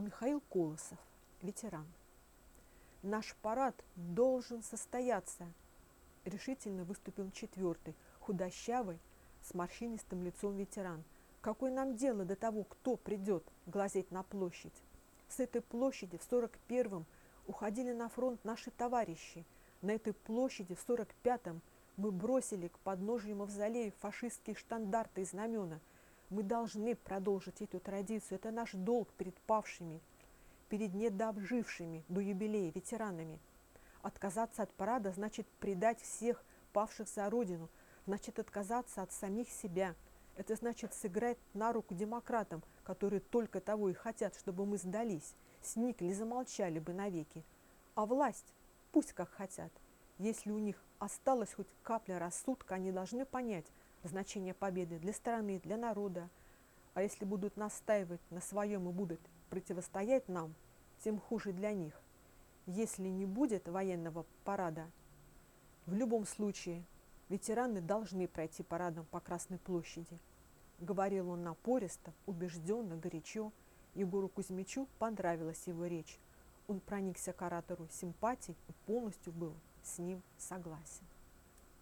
Михаил Колосов, ветеран. Наш парад должен состояться, решительно выступил четвертый, худощавый, с морщинистым лицом ветеран. Какое нам дело до того, кто придет глазеть на площадь? С этой площади в 41-м уходили на фронт наши товарищи. На этой площади в 45-м мы бросили к подножию мавзолея фашистские штандарты и знамена. Мы должны продолжить эту традицию. Это наш долг перед павшими, перед недовжившими до юбилея ветеранами. Отказаться от парада значит предать всех павших за Родину, значит отказаться от самих себя. Это значит сыграть на руку демократам, которые только того и хотят, чтобы мы сдались, сникли, замолчали бы навеки. А власть пусть как хотят. Если у них осталась хоть капля рассудка, они должны понять значение победы для страны, для народа. А если будут настаивать на своем и будут противостоять нам, тем хуже для них. Если не будет военного парада, в любом случае ветераны должны пройти парадом по Красной площади. Говорил он напористо, убежденно, горячо. Егору Кузьмичу понравилась его речь. Он проникся к оратору симпатией и полностью был с ним согласен.